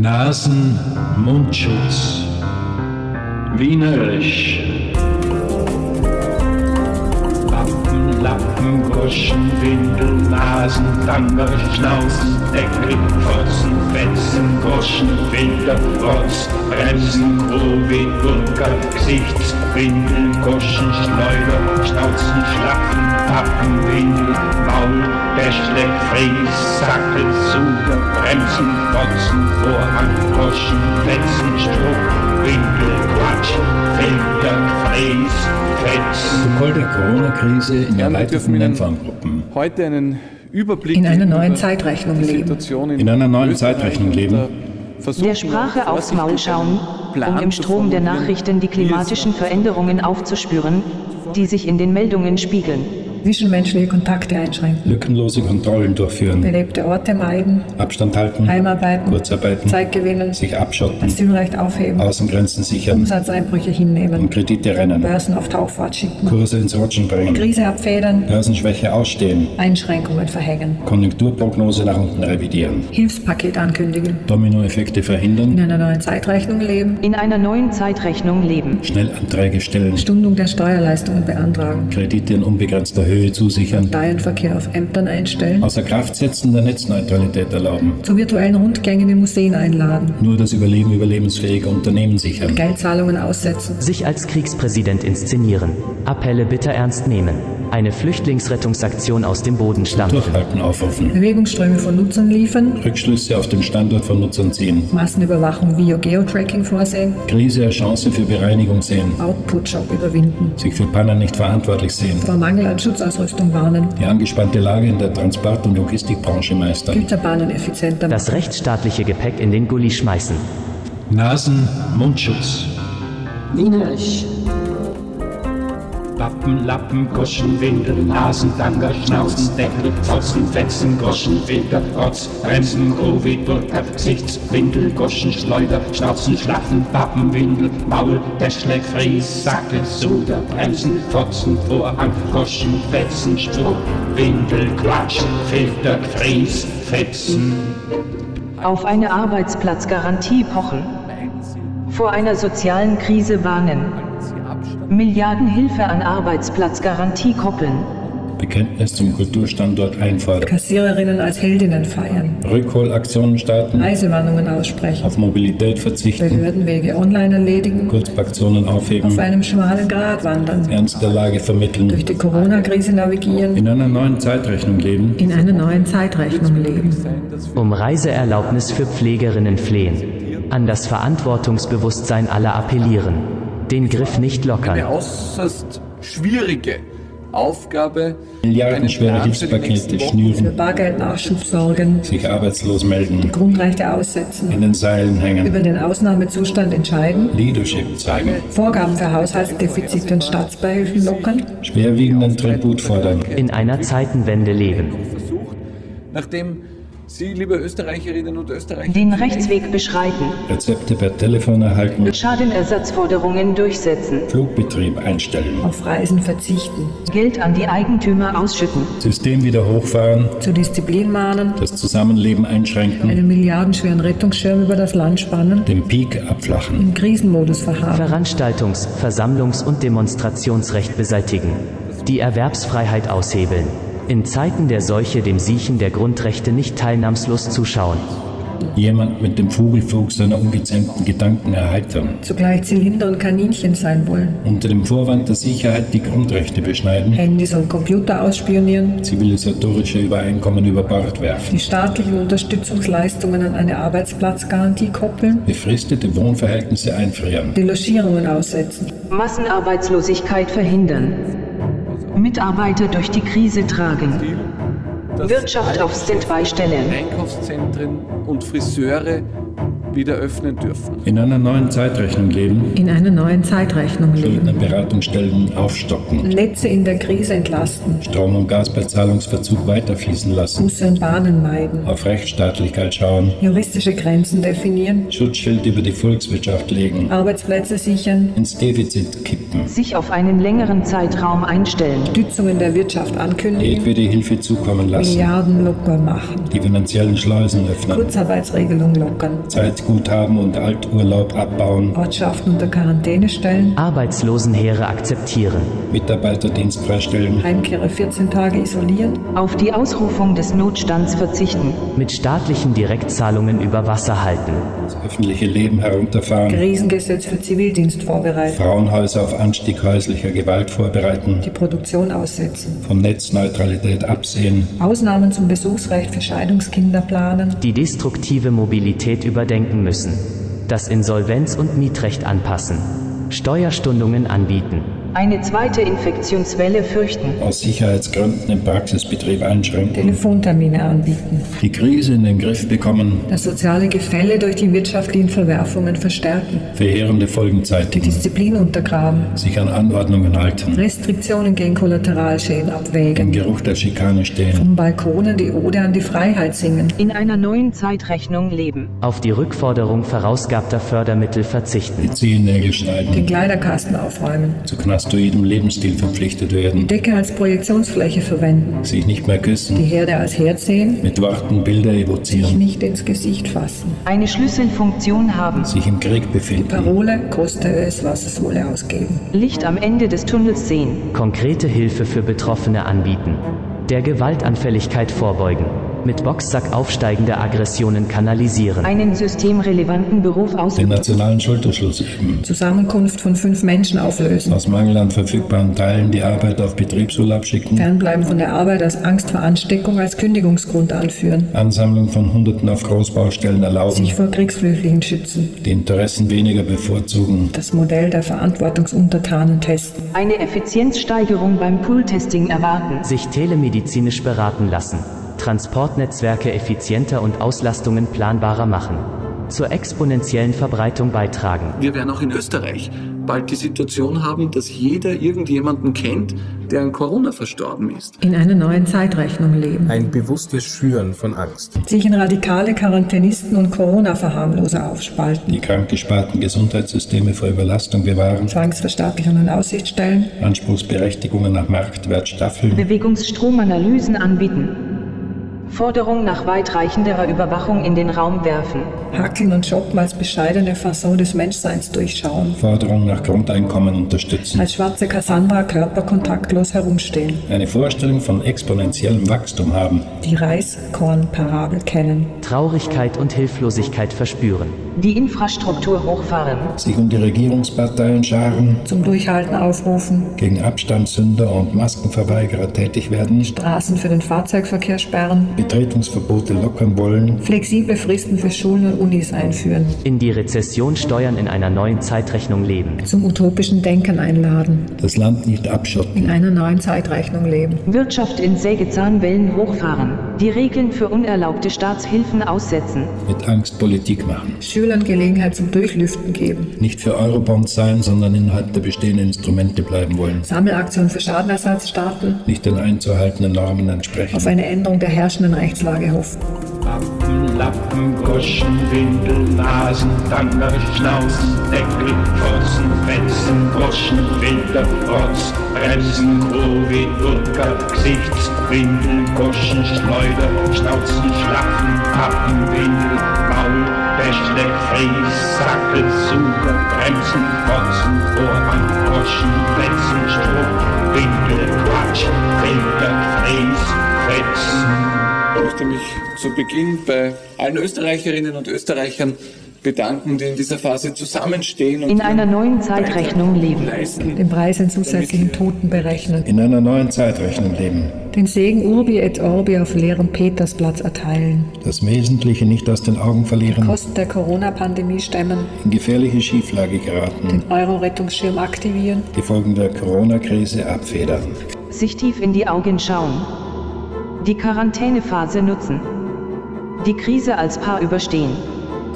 Nasen-Mundschutz. Wienerisch. Wappen, Lappen, Goschen, Windel, Nasen, Tanger, Schnauzen, Deckel, Fotzen, Fetzen, Goschen, Filter, Rotz, Bremsen, Covid, Burka, Gesichtswindel, Goschen, Schleuder, Schnauzen, Schlappen, Pappen, Maul, Bäschle, Fries, Sackel, Suger, Bremsen, Fotzen, Vorhang, Goschen, Fetzen, Struck, Windel, Quatsch, Filter, Fries, Fetzen. Protokoll der Corona-Krise in erweiterten Empfanggruppen. heute einen Überblick In einer neuen über Zeitrechnung die leben. Situation In einer neuen Zeitrechnung leben. äh, versuchen Der Sprache aufs Maul schauen, um im Strom der Nachrichten die klimatischen Veränderungen aufzuspüren, die sich in den Meldungen spiegeln. Zwischenmenschliche Kontakte einschränken. Lückenlose Kontrollen durchführen. Belebte Orte meiden. Abstand halten. Heimarbeiten. Kurzarbeiten. Zeit gewinnen. Sich abschotten. Asylrecht aufheben. Außengrenzen sichern. Umsatzeinbrüche hinnehmen. Um Kredite rennen. Börsen auf Tauchfahrt schicken. Kurse ins Rutschen bringen. Krise abfedern. Börsenschwäche ausstehen. Einschränkungen verhängen. Konjunkturprognose nach unten revidieren. Hilfspaket ankündigen. Dominoeffekte In verhindern. einer neuen Zeitrechnung leben. In einer neuen Zeitrechnung leben. Schnellanträge stellen. Stundung der Steuerleistungen beantragen. Kredite in unbegrenzter Höhe zusichern. Laienverkehr auf Ämtern einstellen. Außer Kraft setzen der Netzneutralität erlauben. Zu virtuellen Rundgängen in Museen einladen. Nur das Überleben überlebensfähiger Unternehmen sichern. Geldzahlungen aussetzen. Sich als Kriegspräsident inszenieren. Appelle bitte ernst nehmen. Eine Flüchtlingsrettungsaktion aus dem Boden stampfen. Durchhalten aufrufen. Bewegungsströme von Nutzern liefern. Rückschlüsse auf den Standort von Nutzern ziehen. Massenüberwachung via Geotracking vorsehen. Krise als Chance für Bereinigung sehen. Output-Shop überwinden. Sich für Pannen nicht verantwortlich sehen. Vor Mangel an Schutzausrüstung warnen. Die angespannte Lage in der Transport- und Logistikbranche meistern. Güterbahnen effizienter Das rechtsstaatliche Gepäck in den Gully schmeißen. Nasen-Mundschutz. Wienerisch. Wappen, Lappen, Goschen, Windel, Nasen, Tanger, Schnauzen, Deckel, Fotzen, Fetzen, Goschen, Filter, Rotz, Bremsen, Covid, Burka, Gesichtswindel, Goschen, Schleuder, Schnauzen, Schlaffen, Pappen, Windel, Maul, Täschle, Fries, Sackel, Suder, Bremsen, Fotzen, Vorhang, Goschen, Fetzen, Stroh, Windel, Quatsch, Filter, Fries, Fetzen. Auf eine Arbeitsplatzgarantie pochen. Vor einer sozialen Krise warnen. Milliardenhilfe an Arbeitsplatzgarantie koppeln. Bekenntnis zum Kulturstandort einfordern. Kassiererinnen als Heldinnen feiern. Rückholaktionen starten. Reisewarnungen aussprechen. Auf Mobilität verzichten. Behördenwege online erledigen. Kurzfraktionen Auf aufheben. einem schmalen Grat wandern. Ernst der Lage Durch vermitteln. die Corona-Krise navigieren. In einer neuen Zeitrechnung leben. In einer neuen Zeitrechnung leben. Um Reiseerlaubnis für Pflegerinnen flehen. An das Verantwortungsbewusstsein aller appellieren. Den Griff nicht Eine lockern. äußerst schwierige Aufgabe. Milliardenschwere die Hilfspakete Wochen Für schnüren. Bargeldnachschub sorgen. Sich arbeitslos melden. Grundrechte aussetzen. In den Seilen hängen. Über den Ausnahmezustand entscheiden. Leadership zeigen. Vorgaben für Haushaltsdefizite und Staatsbeihilfen lockern. Schwerwiegenden Tribut fordern. In einer Zeitenwende leben. nachdem Sie, liebe Österreicherinnen und Österreicher, Den Rechtsweg beschreiten. Rezepte per Telefon erhalten. Schadenersatzforderungen durchsetzen. Flugbetrieb einstellen. Auf Reisen verzichten. Geld an die Eigentümer ausschütten. System wieder hochfahren. Zur Disziplin mahnen. Das Zusammenleben einschränken. Einen milliardenschweren Rettungsschirm über das Land spannen. Den Peak abflachen. Im Krisenmodus verharren. Veranstaltungs-, Versammlungs- und Demonstrationsrecht beseitigen. Die Erwerbsfreiheit aushebeln. In Zeiten der Seuche dem Siechen der Grundrechte nicht teilnahmslos zuschauen. Jemand mit dem Vogelflug seiner ungezähmten Gedanken erheitern. Zugleich Zylinder und Kaninchen sein wollen. Unter dem Vorwand der Sicherheit die Grundrechte beschneiden. Handys und Computer ausspionieren. Zivilisatorische Übereinkommen über Bord werfen. Die staatlichen Unterstützungsleistungen an eine Arbeitsplatzgarantie koppeln. Befristete Wohnverhältnisse einfrieren. Die Logierungen aussetzen. Massenarbeitslosigkeit verhindern. Mitarbeiter durch die Krise tragen. Wirtschaft auf Standby stellen. Einkaufszentren und Friseure wieder öffnen dürfen. In einer neuen Zeitrechnung leben. In einer neuen Zeitrechnung leben. Beratungsstellen aufstocken. Netze in der Krise entlasten. Strom- und Gas bei Zahlungsverzug weiterfließen lassen. Busse und Bahnen meiden. Auf Rechtsstaatlichkeit schauen. Juristische Grenzen definieren. Schutzschild über die Volkswirtschaft legen. Arbeitsplätze sichern. Ins Defizit kippen. Sich auf einen längeren Zeitraum einstellen. Stützungen der Wirtschaft ankündigen. Jedwede Hilfe zukommen lassen. Milliarden locker machen, die finanziellen Schleusen öffnen, Kurzarbeitsregelung lockern, Zeitguthaben und Alturlaub abbauen, Ortschaften unter Quarantäne stellen, Arbeitslosenheere akzeptieren, Mitarbeiterdienst freistellen, Heimkehrer 14 Tage isolieren, Auf die Ausrufung des Notstands verzichten. mit staatlichen Direktzahlungen über Wasser halten, das öffentliche Leben herunterfahren, Krisengesetz für Zivildienst vorbereiten, Frauenhäuser auf Anstieg häuslicher Gewalt vorbereiten, die Produktion aussetzen, von Netzneutralität absehen, Ausnahmen zum Besuchsrecht für Scheidungskinder planen, die destruktive Mobilität überdenken müssen, das Insolvenz- und Mietrecht anpassen, Steuerstundungen anbieten, Eine zweite Infektionswelle fürchten. aus Sicherheitsgründen den Praxisbetrieb einschränken, Telefontermine anbieten, die Krise in den Griff bekommen, das soziale Gefälle durch die wirtschaftlichen Verwerfungen verstärken, verheerende Folgen die zeitigen, Disziplin untergraben, sich an Anordnungen halten, Restriktionen gegen Kollateralschäden im abwägen, Geruch der Schikane stehen, vom Balkonen die Ode an die Freiheit singen, In einer neuen Zeitrechnung leben. auf die Rückforderung verausgabter Fördermittel verzichten, die Zehennägel den schneiden, Kleiderkasten aufräumen, zu knastoidem Lebensstil verpflichtet werden, Decke als Projektionsfläche verwenden, sich nicht mehr die küssen, Herde als Herd sehen, mit Worten Bilder sich evozieren, nicht ins Gesicht fassen. Eine Schlüsselfunktion haben. sich im Krieg befinden, Parole, koste es, was es wolle ausgeben. Licht am Ende des Tunnels sehen. konkrete Hilfe für Betroffene anbieten, der Gewaltanfälligkeit vorbeugen, mit Boxsack aufsteigende Aggressionen kanalisieren, Einen systemrelevanten Beruf den ausüben. nationalen Schulterschluss üben, Zusammenkunft von fünf Menschen auflösen. aus Mangel an verfügbaren Teilen die Arbeit auf Betriebsurlaub schicken, Fernbleiben von der Arbeit aus Angst vor Ansteckung als Kündigungsgrund anführen. Ansammlung von Hunderten auf Großbaustellen erlauben, Sich vor Kriegsflüchtlingen schützen. die Interessen weniger bevorzugen, Das Modell der Verantwortungsuntertanen testen. Eine Effizienzsteigerung beim Pooltesting erwarten. sich telemedizinisch beraten lassen, Transportnetzwerke effizienter und Auslastungen planbarer machen, zur exponentiellen Verbreitung beitragen. Wir werden auch in Österreich bald die Situation haben, dass jeder irgendjemanden kennt, der an Corona verstorben ist. In einer neuen Zeitrechnung leben. Ein bewusstes Schüren von Angst. Sich in radikale Quarantänisten und Corona-Verharmloser aufspalten. die krankgesparten Gesundheitssysteme vor Überlastung bewahren, Zwangsverstaatlichungen in Aussicht stellen. Anspruchsberechtigungen nach Marktwert staffeln, Bewegungsstromanalysen anbieten. Forderung nach weitreichenderer Überwachung in den Raum werfen. Hackeln und Shoppen als bescheidene Fasson des Menschseins durchschauen. Forderung nach Grundeinkommen unterstützen, Als schwarze Cassandra körperkontaktlos herumstehen. eine Vorstellung von exponentiellem Wachstum haben, Die Reiskornparabel kennen. Traurigkeit und Hilflosigkeit verspüren, Die Infrastruktur hochfahren. sich um die Regierungsparteien scharen, Zum Durchhalten aufrufen. gegen Abstandssünder und Maskenverweigerer tätig werden, Straßen für den Fahrzeugverkehr sperren. Betretungsverbote lockern wollen, Flexible Fristen für Schulen und Unis einführen. in die Rezession steuern in einer neuen Zeitrechnung leben, Zum utopischen Denken einladen. das Land nicht abschotten, In einer neuen Zeitrechnung leben. Wirtschaft in Sägezahnwellen hochfahren. Die Regeln für unerlaubte Staatshilfen aussetzen. mit Angst Politik machen, Schülern Gelegenheit zum Durchlüften geben. nicht für Eurobonds sein, sondern innerhalb der bestehenden Instrumente bleiben wollen, Sammelaktionen für Schadenersatz starten. nicht den einzuhaltenden Normen entsprechen, Auf eine Änderung der herrschenden Rechtslage hoffen. Lappen, Lappen, Goschen, Windel, Nasen, Tanger, Schnauzen, Deckel, Fotzen, Fetzen, Goschen, Winter, Rotz, Bremsen, Covid, Burka, Gesichtswindel, Goschen, Schleuder, Schnauzen, Schlappen, Pappenwindel, Maul, Bächle, Fries, Sackel, Sucher, Bremsen, Fotzen, Vorhang, Goschen, Fetzen, Struck, Windel, Quatsch, Filter, Fries, Fetzen, Ich möchte mich zu Beginn bei allen Österreicherinnen und Österreichern bedanken, die in dieser Phase zusammenstehen und In einer neuen Zeitrechnung leben. leisten. Den Preis an zusätzlichen Toten berechnen. in einer neuen Zeitrechnung leben, Den Segen Urbi et Orbi auf leerem Petersplatz erteilen. das Wesentliche nicht aus den Augen verlieren, Kosten der Corona-Pandemie stemmen. in gefährliche Schieflage geraten, Den Euro-Rettungsschirm aktivieren. die Folgen der Corona-Krise abfedern. Sich tief in die Augen schauen. Die Quarantänephase nutzen. Die Krise als Paar überstehen.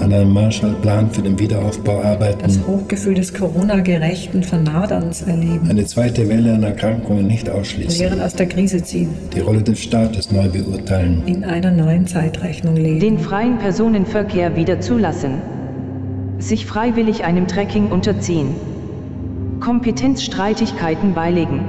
An einem Marshallplan für den Wiederaufbau Das arbeiten, Hochgefühl des Corona-gerechten Vernaderns erleben. eine zweite Welle an Erkrankungen nicht ausschließen, Lehren aus der Krise ziehen. die Rolle des Staates neu beurteilen, In einer neuen Zeitrechnung leben. Den freien Personenverkehr wieder zulassen. Sich freiwillig einem Trekking unterziehen. Kompetenzstreitigkeiten beilegen.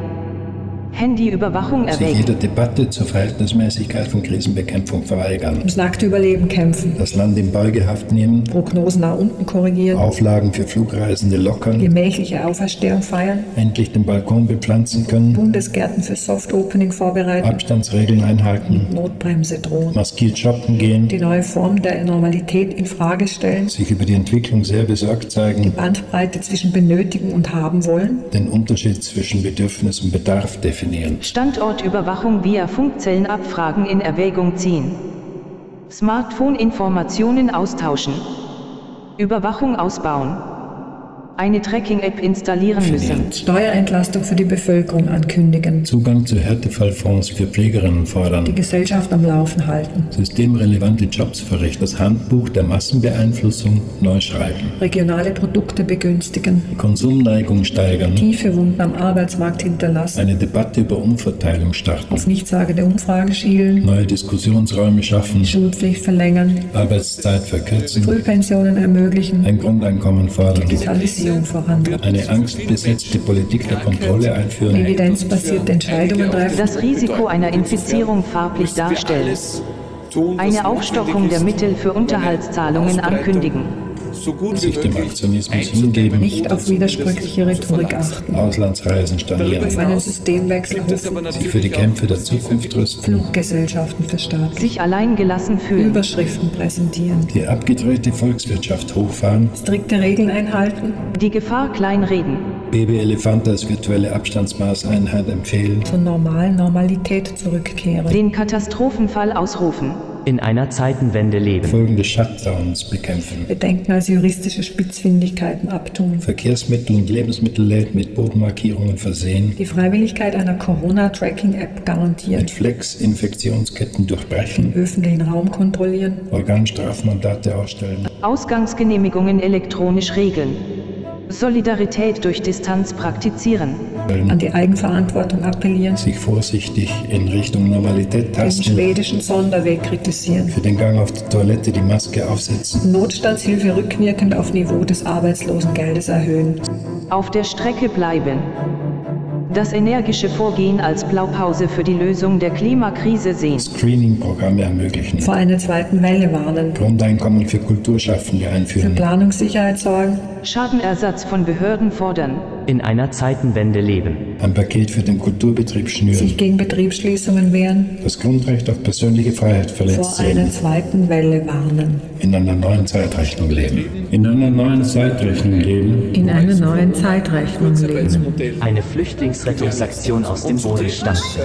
Handyüberwachung sich erwägt. jeder Debatte zur Verhältnismäßigkeit von Krisenbekämpfung verweigern, ums nackte Überleben kämpfen, das Land in Beugehaft nehmen, Prognosen nach unten korrigieren, Auflagen für Flugreisende lockern, gemächliche Auferstehung feiern, endlich den Balkon bepflanzen können, Bundesgärten für Soft Opening vorbereiten, Abstandsregeln einhalten, Notbremse drohen, maskiert shoppen gehen, die neue Form der Normalität in Frage stellen, sich über die Entwicklung sehr besorgt zeigen, Bandbreite zwischen benötigen und haben wollen, den Unterschied zwischen Bedürfnis und Bedarf definieren, Standortüberwachung via Funkzellenabfragen in Erwägung ziehen. Smartphone-Informationen austauschen. Überwachung ausbauen. Eine Tracking-App installieren müssen. Steuerentlastung für die Bevölkerung ankündigen, Zugang zu Härtefallfonds für Pflegerinnen die fordern, Gesellschaft am Laufen halten, systemrelevante Jobs verrichten, das Handbuch der Massenbeeinflussung neu schreiben, regionale Produkte begünstigen, Konsumneigung steigern, tiefe Wunden am Arbeitsmarkt hinterlassen, eine Debatte über Umverteilung starten, auf nichtssagende Umfragen schielen, neue Diskussionsräume schaffen, Schulpflicht verlängern, Arbeitszeit verkürzen, Frühpensionen ermöglichen, ein Grundeinkommen fordern, Digitalisierung vorantreiben, eine angstbesetzte Politik der Kontrolle einführen, evidenzbasierte Entscheidungen treffen, Das Risiko einer Infizierung farblich darstellen. Eine Aufstockung der Mittel für Unterhaltszahlungen ankündigen. So gut wie sich dem Aktionismus hingeben, nicht auf widersprüchliche Rhetorik achten, Auslandsreisen stornieren, auf einen Systemwechsel sich für die Kämpfe der Zukunft rüsten, Fluggesellschaften verstärken, Sich allein gelassen fühlen. Überschriften präsentieren, die abgedrehte Volkswirtschaft hochfahren, strikte Regeln einhalten, Die Gefahr kleinreden. Baby Elefant als virtuelle Abstandsmaßeinheit empfehlen, zur normalen Normalität zurückkehren, Den Katastrophenfall ausrufen. In einer Zeitenwende leben. Folgen des Shutdowns bekämpfen, Bedenken als juristische Spitzfindigkeiten abtun, Verkehrsmittel und Lebensmittelläden mit Bodenmarkierungen versehen, die Freiwilligkeit einer Corona-Tracking-App garantieren, mit Flex Infektionsketten durchbrechen, öffentlichen Raum kontrollieren, Organstrafmandate ausstellen, Ausgangsgenehmigungen elektronisch regeln. Solidarität durch Distanz praktizieren. An die Eigenverantwortung appellieren, sich vorsichtig in Richtung Normalität den tasten, schwedischen Sonderweg kritisieren, für den Gang auf die Toilette die Maske aufsetzen, Notstandshilfe rückwirkend auf Niveau des Arbeitslosengeldes erhöhen, Auf der Strecke bleiben. Das energische Vorgehen als Blaupause für die Lösung der Klimakrise sehen. Screening-Programme ermöglichen, vor einer zweiten Welle warnen, Grundeinkommen für Kulturschaffende für einführen, Planungssicherheit sorgen, Schadenersatz von Behörden fordern. In einer Zeitenwende leben. ein Paket für den Kulturbetrieb schnüren, sich gegen Betriebsschließungen wehren, das Grundrecht auf persönliche Freiheit verletzt vor einer sehen, zweiten Welle warnen. in einer neuen Zeitrechnung leben. In einer neuen Zeitrechnung leben. In einer neuen Zeitrechnung leben. Eine Flüchtlingsrettungsaktion aus dem Boden stampfen.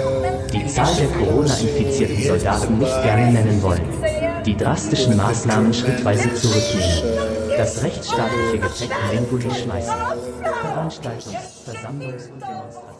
Die Zahl der Corona-infizierten Soldaten nicht gerne nennen wollen. Die drastischen Maßnahmen schrittweise zurücknehmen. Das rechtsstaatliche Gepäck in den Gully schmeißen. Veranstaltungs-, Versammlungs- und Demonstrationsrecht WGL.